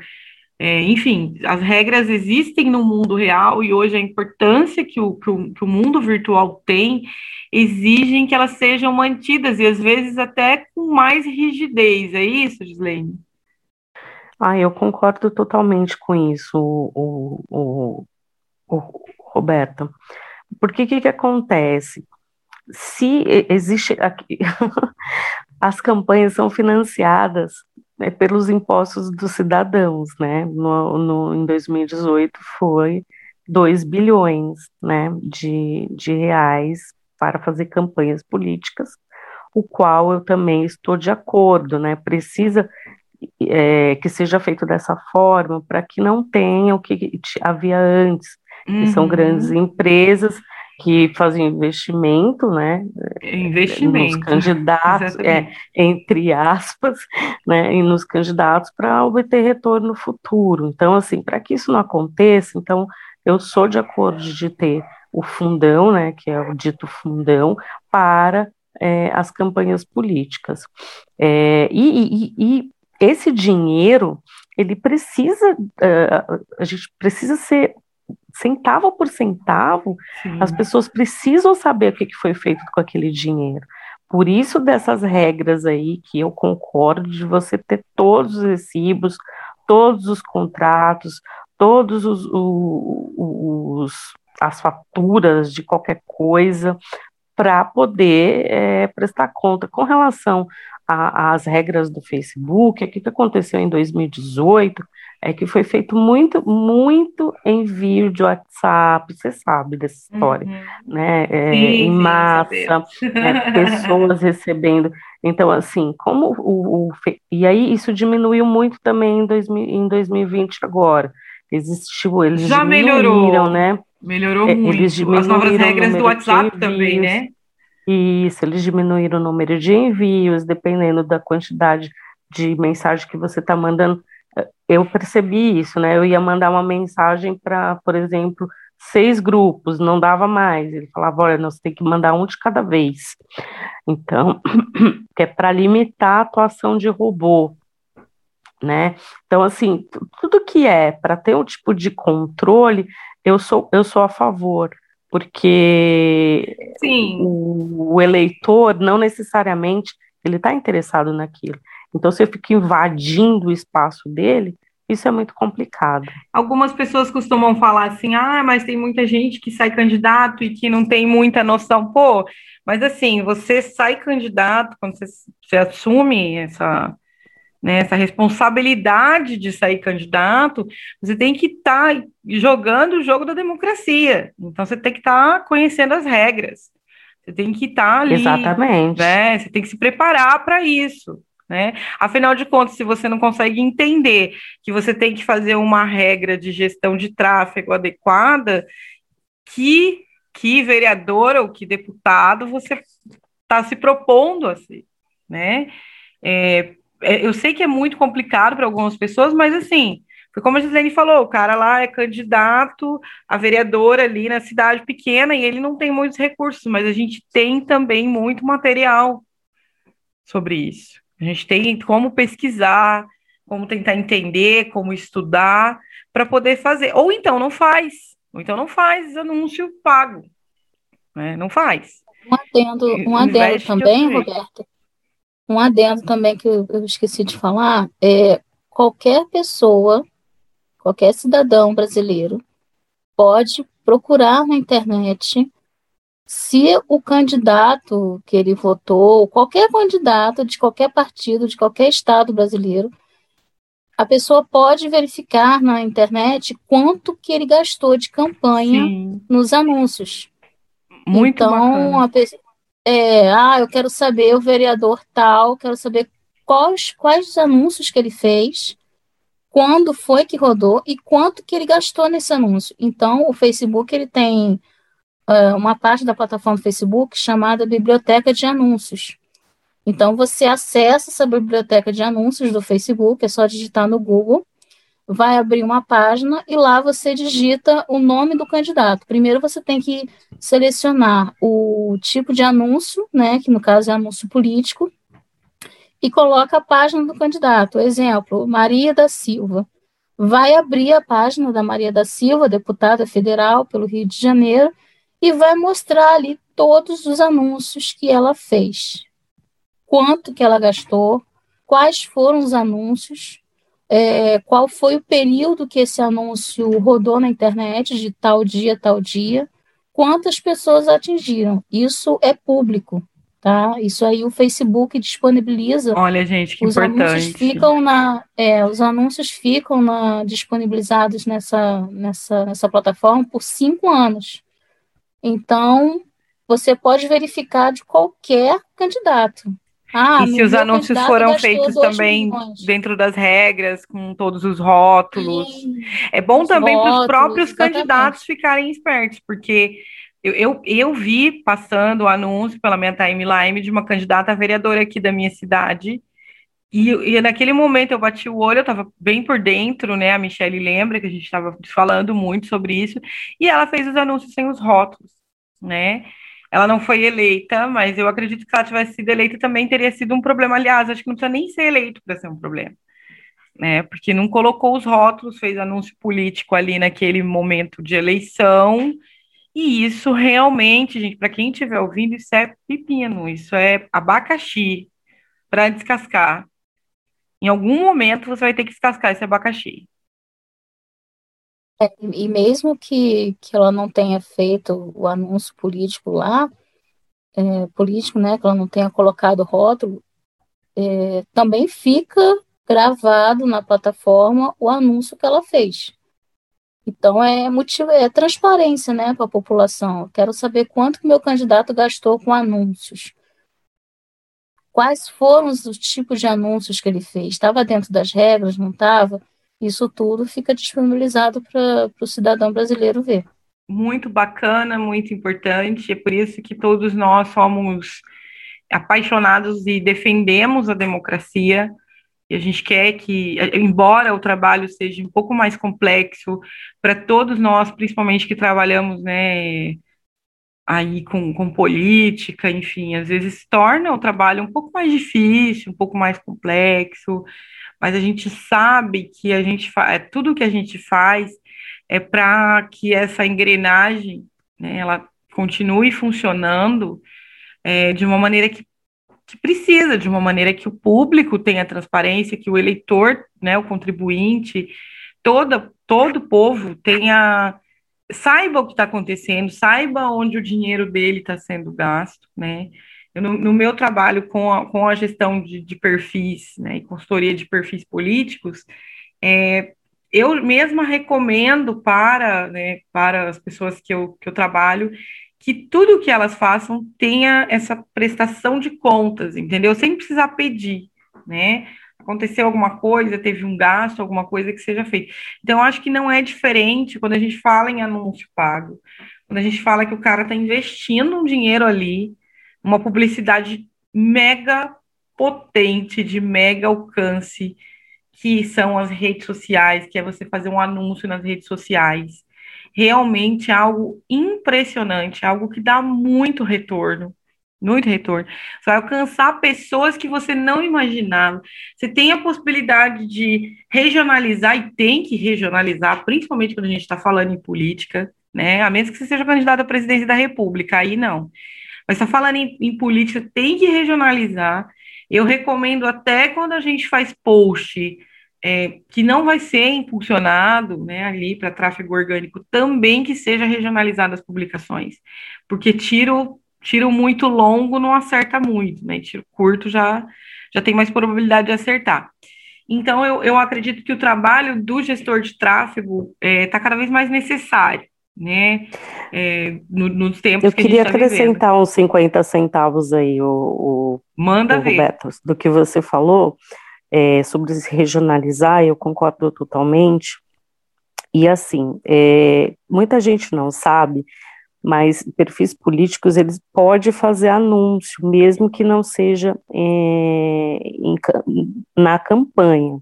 é, enfim, as regras existem no mundo real e hoje a importância que o, que o, que o mundo virtual tem exigem que elas sejam mantidas e às vezes até com mais rigidez. É isso, Gislene? Ah, eu concordo totalmente com isso, o, o, o, Roberto. Porque o que, que acontece? Se existe aqui, as campanhas são financiadas né, pelos impostos dos cidadãos, né? No, no, em 2018 foi 2 bilhões né, de, de reais para fazer campanhas políticas, o qual eu também estou de acordo, né? Precisa é, que seja feito dessa forma para que não tenha o que havia antes, uhum. que são uhum. grandes empresas que fazem investimento, né? Investimento. Nos candidatos, é, entre aspas, né? E nos candidatos para obter retorno futuro. Então, assim, para que isso não aconteça, então eu sou de acordo de ter o fundão, né? Que é o dito fundão para é, as campanhas políticas. É, e, e, e esse dinheiro, ele precisa, uh, a gente precisa ser centavo por centavo, Sim. as pessoas precisam saber o que foi feito com aquele dinheiro. Por isso dessas regras aí que eu concordo de você ter todos os recibos, todos os contratos, todos os, os, os as faturas de qualquer coisa para poder é, prestar conta com relação às regras do Facebook. O que aconteceu em 2018 é que foi feito muito, muito envio de WhatsApp, você sabe dessa história, uhum. né? É, sim, em massa, né, pessoas recebendo. Então, assim, como o, o, E aí isso diminuiu muito também em, 2000, em 2020 agora. Existiu, eles Já melhorou, né? Melhorou é, muito. Eles As novas regras do WhatsApp também, né? Isso, eles diminuíram o número de envios, dependendo da quantidade de mensagem que você está mandando eu percebi isso, né? Eu ia mandar uma mensagem para, por exemplo, seis grupos, não dava mais. Ele falava, olha, nós temos que mandar um de cada vez. Então, que é para limitar a atuação de robô, né? Então, assim, tudo que é para ter um tipo de controle, eu sou, eu sou a favor, porque o, o eleitor não necessariamente ele está interessado naquilo. Então, se eu fico invadindo o espaço dele, isso é muito complicado. Algumas pessoas costumam falar assim: ah, mas tem muita gente que sai candidato e que não tem muita noção. Pô, mas assim, você sai candidato, quando você, você assume essa, né, essa responsabilidade de sair candidato, você tem que estar tá jogando o jogo da democracia. Então, você tem que estar tá conhecendo as regras. Você tem que estar tá ali. Exatamente. Né, você tem que se preparar para isso. Né? Afinal de contas, se você não consegue entender que você tem que fazer uma regra de gestão de tráfego adequada, que, que vereador ou que deputado você está se propondo assim, né? É, é, eu sei que é muito complicado para algumas pessoas, mas assim, foi como a Gisele falou, o cara lá é candidato a vereador ali na cidade pequena e ele não tem muitos recursos, mas a gente tem também muito material sobre isso. A gente tem como pesquisar, como tentar entender, como estudar, para poder fazer. Ou então não faz, ou então não faz anúncio pago. Né? Não faz. Um adendo, um adendo também, Roberto. Um adendo também que eu, eu esqueci de falar é qualquer pessoa, qualquer cidadão brasileiro pode procurar na internet se o candidato que ele votou, qualquer candidato de qualquer partido, de qualquer estado brasileiro, a pessoa pode verificar na internet quanto que ele gastou de campanha Sim. nos anúncios. Muito então, a pessoa, é, ah, eu quero saber o vereador tal, quero saber quais, quais os anúncios que ele fez, quando foi que rodou e quanto que ele gastou nesse anúncio. Então, o Facebook ele tem uma parte da plataforma do Facebook chamada Biblioteca de Anúncios. Então, você acessa essa biblioteca de anúncios do Facebook, é só digitar no Google, vai abrir uma página e lá você digita o nome do candidato. Primeiro, você tem que selecionar o tipo de anúncio, né, que no caso é anúncio político, e coloca a página do candidato. Exemplo, Maria da Silva. Vai abrir a página da Maria da Silva, deputada federal pelo Rio de Janeiro, e vai mostrar ali todos os anúncios que ela fez. Quanto que ela gastou, quais foram os anúncios, é, qual foi o período que esse anúncio rodou na internet, de tal dia, tal dia, quantas pessoas atingiram. Isso é público, tá? Isso aí o Facebook disponibiliza. Olha, gente, que os importante. Anúncios ficam na, é, os anúncios ficam na, disponibilizados nessa, nessa, nessa plataforma por cinco anos. Então, você pode verificar de qualquer candidato. Ah, e se os anúncios foram feitos também milhões. dentro das regras, com todos os rótulos. Sim, é bom também para os próprios exatamente. candidatos ficarem espertos, porque eu, eu, eu, vi passando o anúncio pela minha timeline de uma candidata vereadora aqui da minha cidade. E, e naquele momento eu bati o olho, eu estava bem por dentro, né? A Michelle lembra que a gente estava falando muito sobre isso, e ela fez os anúncios sem os rótulos né? Ela não foi eleita, mas eu acredito que se ela tivesse sido eleita também teria sido um problema. Aliás, acho que não precisa nem ser eleito para ser um problema. né? Porque não colocou os rótulos, fez anúncio político ali naquele momento de eleição. E isso realmente, gente, para quem estiver ouvindo, isso é pepino, isso é abacaxi para descascar. Em algum momento você vai ter que descascar esse abacaxi. É, e mesmo que, que ela não tenha feito o anúncio político lá, é, político, né, que ela não tenha colocado rótulo, é, também fica gravado na plataforma o anúncio que ela fez. Então é motivo, é transparência, né, para a população. Quero saber quanto que meu candidato gastou com anúncios. Quais foram os tipos de anúncios que ele fez? Estava dentro das regras, não estava? Isso tudo fica disponibilizado para o cidadão brasileiro ver. Muito bacana, muito importante. É por isso que todos nós somos apaixonados e defendemos a democracia. E a gente quer que, embora o trabalho seja um pouco mais complexo, para todos nós, principalmente que trabalhamos, né, aí com, com política, enfim, às vezes torna o trabalho um pouco mais difícil, um pouco mais complexo, mas a gente sabe que a gente faz, é, tudo que a gente faz é para que essa engrenagem, né, ela continue funcionando é, de uma maneira que, que precisa, de uma maneira que o público tenha transparência, que o eleitor, né, o contribuinte, toda, todo o povo tenha saiba o que está acontecendo, saiba onde o dinheiro dele está sendo gasto, né? No, no, meu trabalho com a, com a gestão de, de perfis, né, e consultoria de perfis políticos, é, eu mesma recomendo para, né, para as pessoas que eu, que eu trabalho que tudo que elas façam tenha essa prestação de contas, entendeu? Sem precisar pedir, né? Aconteceu alguma coisa, teve um gasto, alguma coisa que seja feita. Então, acho que não é diferente quando a gente fala em anúncio pago, quando a gente fala que o cara está investindo um dinheiro ali, uma publicidade mega potente, de mega alcance, que são as redes sociais, que é você fazer um anúncio nas redes sociais. Realmente é algo impressionante, algo que dá muito retorno. Muito retorno. Você vai alcançar pessoas que você não imaginava. Você tem a possibilidade de regionalizar e tem que regionalizar, principalmente quando a gente está falando em política, né? A menos que você seja candidato à presidência da República, aí não. Mas está falando em, em política, tem que regionalizar. Eu recomendo até quando a gente faz post é, que não vai ser impulsionado né, ali para tráfego orgânico, também que seja regionalizado as publicações, porque tiro, tiro muito longo não acerta muito, né? Tiro curto já, já tem mais probabilidade de acertar. Então, eu, eu acredito que o trabalho do gestor de tráfego está é, tá cada vez mais necessário né? É, no, nos tempos Eu que queria tá acrescentar uns 50 centavos aí, o, o Manda o ver. Roberto, do que você falou é, sobre se regionalizar, eu concordo totalmente. E assim, é, muita gente não sabe, mas perfis políticos eles podem fazer anúncio, mesmo que não seja é, em, na campanha.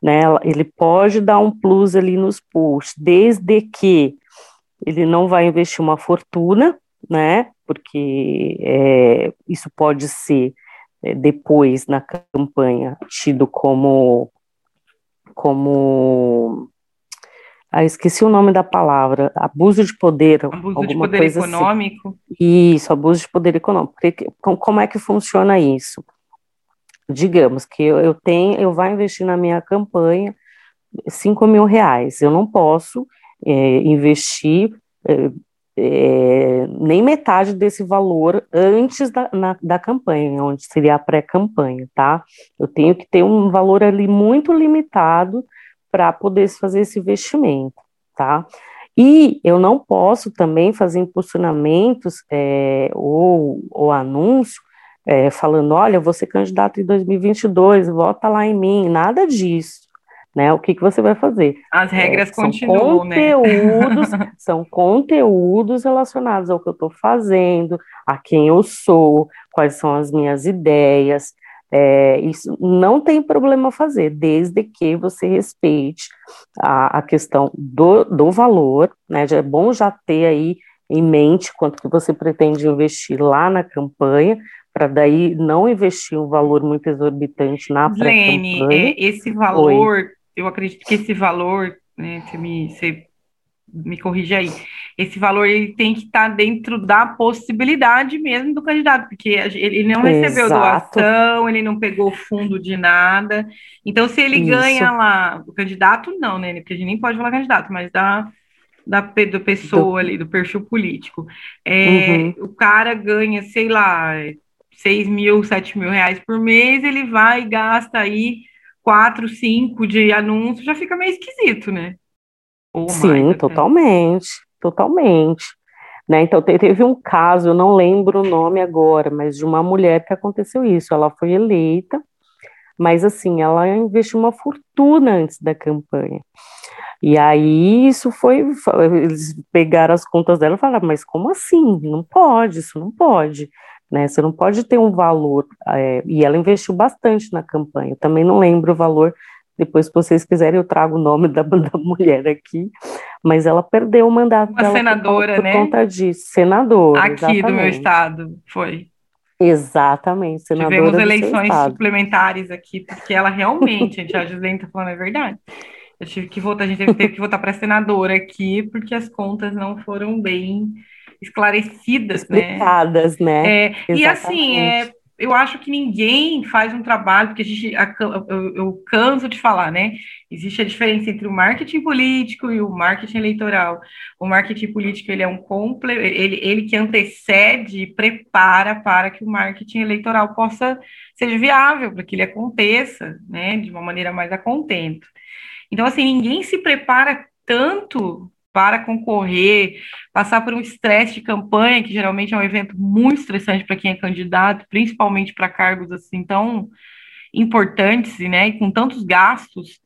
Né, ele pode dar um plus ali nos posts, desde que ele não vai investir uma fortuna, né? Porque é, isso pode ser é, depois na campanha tido como como ah, esqueci o nome da palavra, abuso de poder, abuso de poder assim. econômico. Assim. Isso, abuso de poder econômico. Como é que funciona isso? Digamos que eu tenho, eu vou investir na minha campanha 5 mil reais. Eu não posso é, investir é, é, nem metade desse valor antes da, na, da campanha, onde seria a pré-campanha, tá? Eu tenho que ter um valor ali muito limitado para poder fazer esse investimento, tá? E eu não posso também fazer impulsionamentos é, ou, ou anúncio é, falando, olha, você candidato em 2022, vota lá em mim, nada disso né? O que, que você vai fazer? As regras é, continuam, conteúdos, né? são conteúdos relacionados ao que eu estou fazendo, a quem eu sou, quais são as minhas ideias. É, isso não tem problema fazer, desde que você respeite a, a questão do, do valor, né? É bom já ter aí em mente quanto que você pretende investir lá na campanha, para daí não investir um valor muito exorbitante na pré-campanha. É, esse valor, Oi. Eu acredito que esse valor, né, você me, você me corrija aí, esse valor ele tem que estar tá dentro da possibilidade mesmo do candidato, porque ele não recebeu Exato. doação, ele não pegou fundo de nada. Então, se ele Isso. ganha lá, o candidato não, né? Porque a gente nem pode falar candidato, mas da, da, da pessoa do... ali, do perfil político. É, uhum. O cara ganha, sei lá, 6 mil, 7 mil reais por mês, ele vai e gasta aí 4, 5 de anúncio, já fica meio esquisito, né? Ou Sim, totalmente, totalmente. Né? Então, teve um caso, eu não lembro o nome agora, mas de uma mulher que aconteceu isso. Ela foi eleita, mas assim, ela investiu uma fortuna antes da campanha. E aí isso foi, eles pegaram as contas dela e falaram, mas como assim? Não pode, isso não pode. Né? Você não pode ter um valor. É, e ela investiu bastante na campanha. Eu também não lembro o valor depois, se vocês quiserem, eu trago o nome da, da mulher aqui. Mas ela perdeu o mandato Uma senadora, por, né? por conta disso. Senadora. Aqui exatamente. do meu estado, foi. Exatamente, senadora. Tivemos eleições suplementares aqui, porque ela realmente, a Gislaine está falando a verdade. Eu tive que votar, a gente teve que votar para senadora aqui, porque as contas não foram bem esclarecidas, Explicadas, né? né? É, e assim, é, eu acho que ninguém faz um trabalho, porque a gente, eu, eu, canso de falar, né? Existe a diferença entre o marketing político e o marketing eleitoral. O marketing político ele é um comple, ele, ele que antecede e prepara para que o marketing eleitoral possa ser viável, para que ele aconteça, né? De uma maneira mais a contento. Então, assim, ninguém se prepara tanto para concorrer, passar por um estresse de campanha, que geralmente é um evento muito estressante para quem é candidato, principalmente para cargos assim tão importantes, né, e com tantos gastos,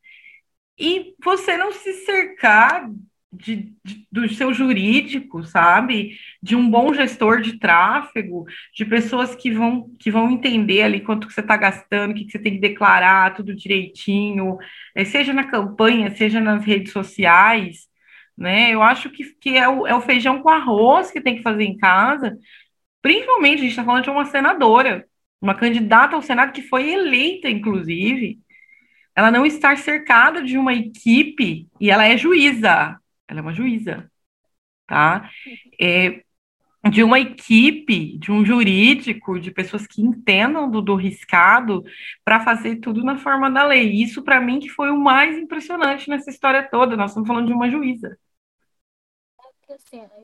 e você não se cercar de, de, do seu jurídico, sabe? De um bom gestor de tráfego, de pessoas que vão, que vão entender ali quanto que você está gastando, o que, que você tem que declarar, tudo direitinho, eh, seja na campanha, seja nas redes sociais, né? Eu acho que, que é, o, é o feijão com arroz que tem que fazer em casa. Principalmente, a gente está falando de uma senadora, uma candidata ao Senado que foi eleita, inclusive. Ela não estar cercada de uma equipe e ela é juíza. Ela é uma juíza, tá? É, de uma equipe, de um jurídico, de pessoas que entendam do, do riscado para fazer tudo na forma da lei. Isso, para mim, que foi o mais impressionante nessa história toda. Nós estamos falando de uma juíza.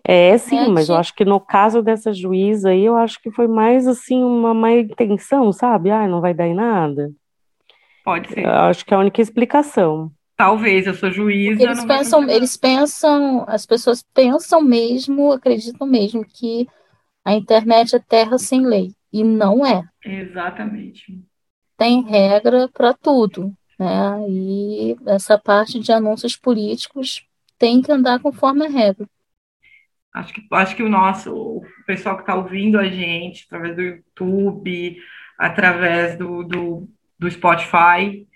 É, sim, mas eu acho que no caso dessa juíza aí, eu acho que foi mais assim uma má intenção, sabe? Ah, não vai dar em nada. Pode ser. Eu acho que é a única explicação. Talvez, eu sou juíza. Eles pensam, eles pensam, as pessoas pensam mesmo, acreditam mesmo que a internet é terra sem lei. E não é. Exatamente. Tem regra para tudo. Né? E essa parte de anúncios políticos tem que andar conforme a regra. Acho que, acho que o nosso, o pessoal que está ouvindo a gente, através do YouTube, através do, do, do Spotify,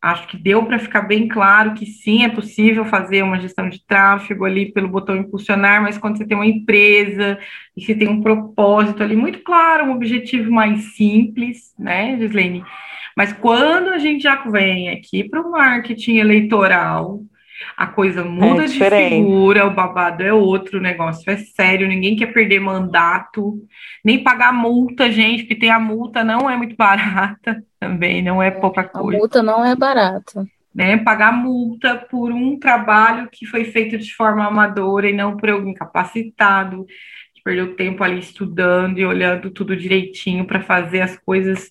acho que deu para ficar bem claro que sim, é possível fazer uma gestão de tráfego ali pelo botão impulsionar, mas quando você tem uma empresa e você tem um propósito ali muito claro, um objetivo mais simples, né, Gislaine? Mas quando a gente já vem aqui para o marketing eleitoral, a coisa muda é de figura, o babado é outro, o negócio é sério, ninguém quer perder mandato, nem pagar multa, gente, porque tem a multa não é muito barata também, não é pouca coisa. A multa não é barata. Né, pagar multa por um trabalho que foi feito de forma amadora e não por alguém capacitado, que perdeu tempo ali estudando e olhando tudo direitinho para fazer as coisas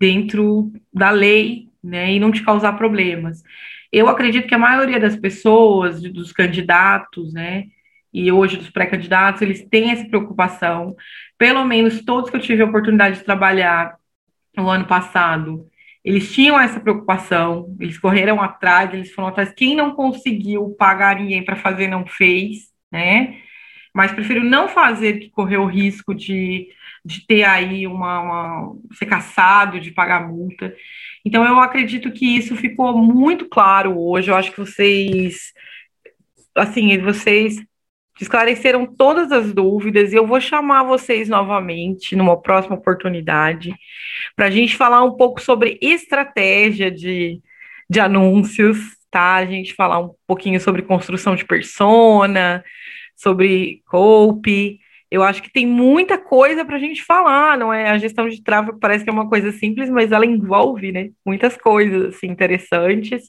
dentro da lei, né, e não te causar problemas. Eu acredito que a maioria das pessoas, dos candidatos, né, e hoje dos pré-candidatos, eles têm essa preocupação. Pelo menos todos que eu tive a oportunidade de trabalhar no ano passado, eles tinham essa preocupação, eles correram atrás, eles foram atrás. Quem não conseguiu pagar ninguém para fazer, não fez, né? Mas prefiro não fazer que correr o risco de, de ter aí uma, uma ser caçado, de pagar multa. Então, eu acredito que isso ficou muito claro hoje. Eu acho que vocês, assim, vocês esclareceram todas as dúvidas e eu vou chamar vocês novamente numa próxima oportunidade para a gente falar um pouco sobre estratégia de, de anúncios, tá? A gente falar um pouquinho sobre construção de persona, sobre copy. Eu acho que tem muita coisa para a gente falar, não é? A gestão de tráfego parece que é uma coisa simples, mas ela envolve, né, muitas coisas assim, interessantes.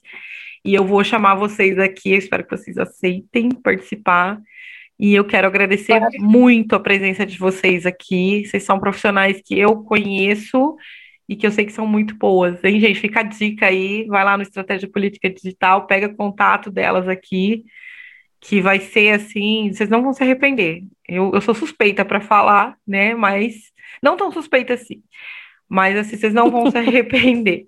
E eu vou chamar vocês aqui, eu espero que vocês aceitem participar e eu quero agradecer muito a presença de vocês aqui. Vocês são profissionais que eu conheço e que eu sei que são muito boas. Hein, gente? Fica a dica aí, vai lá no Estratégia Política Digital, pega contato delas aqui, que vai ser assim, vocês não vão se arrepender. Eu, eu sou suspeita para falar, né? Mas não tão suspeita assim. Mas assim, vocês não vão se arrepender.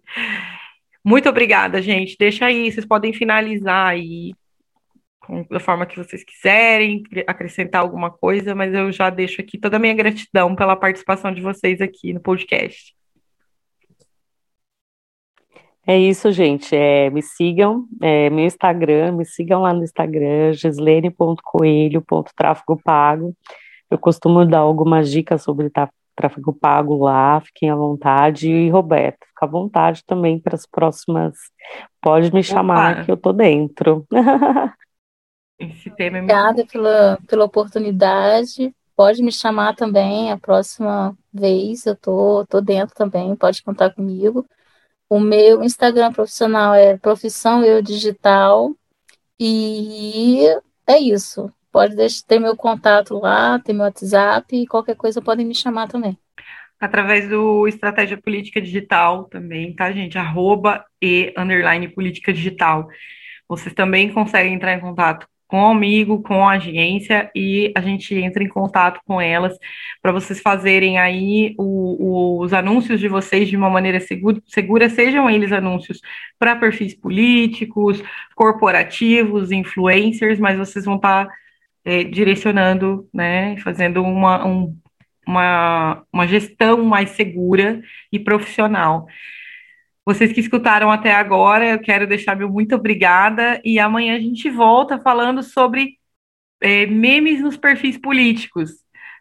Muito obrigada, gente. Deixa aí, vocês podem finalizar aí da forma que vocês quiserem, acrescentar alguma coisa, mas eu já deixo aqui toda a minha gratidão pela participação de vocês aqui no podcast. É isso, gente. É, me sigam, é, meu Instagram, me sigam lá no Instagram, gislene.coelho.tráfego pago. Eu costumo dar algumas dicas sobre tráfego pago lá, fiquem à vontade. E Roberto, fica à vontade também para as próximas. Pode me chamar Opa. que eu tô dentro. Esse tema é Obrigada pela, pela oportunidade. Pode me chamar também a próxima vez. Eu tô, tô dentro também, pode contar comigo. O meu Instagram profissional é Profissão Eu Digital. E é isso. Pode deixar, ter meu contato lá, ter meu WhatsApp e qualquer coisa podem me chamar também. Através do Estratégia Política Digital também, tá, gente? Arroba e underline política digital. Vocês também conseguem entrar em contato com o amigo, com a agência e a gente entra em contato com elas para vocês fazerem aí o, o, os anúncios de vocês de uma maneira segura, segura sejam eles anúncios para perfis políticos, corporativos, influencers, mas vocês vão estar tá, é, direcionando, né, fazendo uma, um, uma, uma gestão mais segura e profissional. Vocês que escutaram até agora, eu quero deixar meu muito obrigada e amanhã a gente volta falando sobre é, memes nos perfis políticos,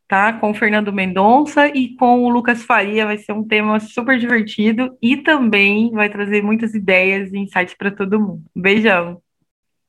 tá? Com o Fernando Mendonça e com o Lucas Faria, vai ser um tema super divertido e também vai trazer muitas ideias e insights para todo mundo. beijão!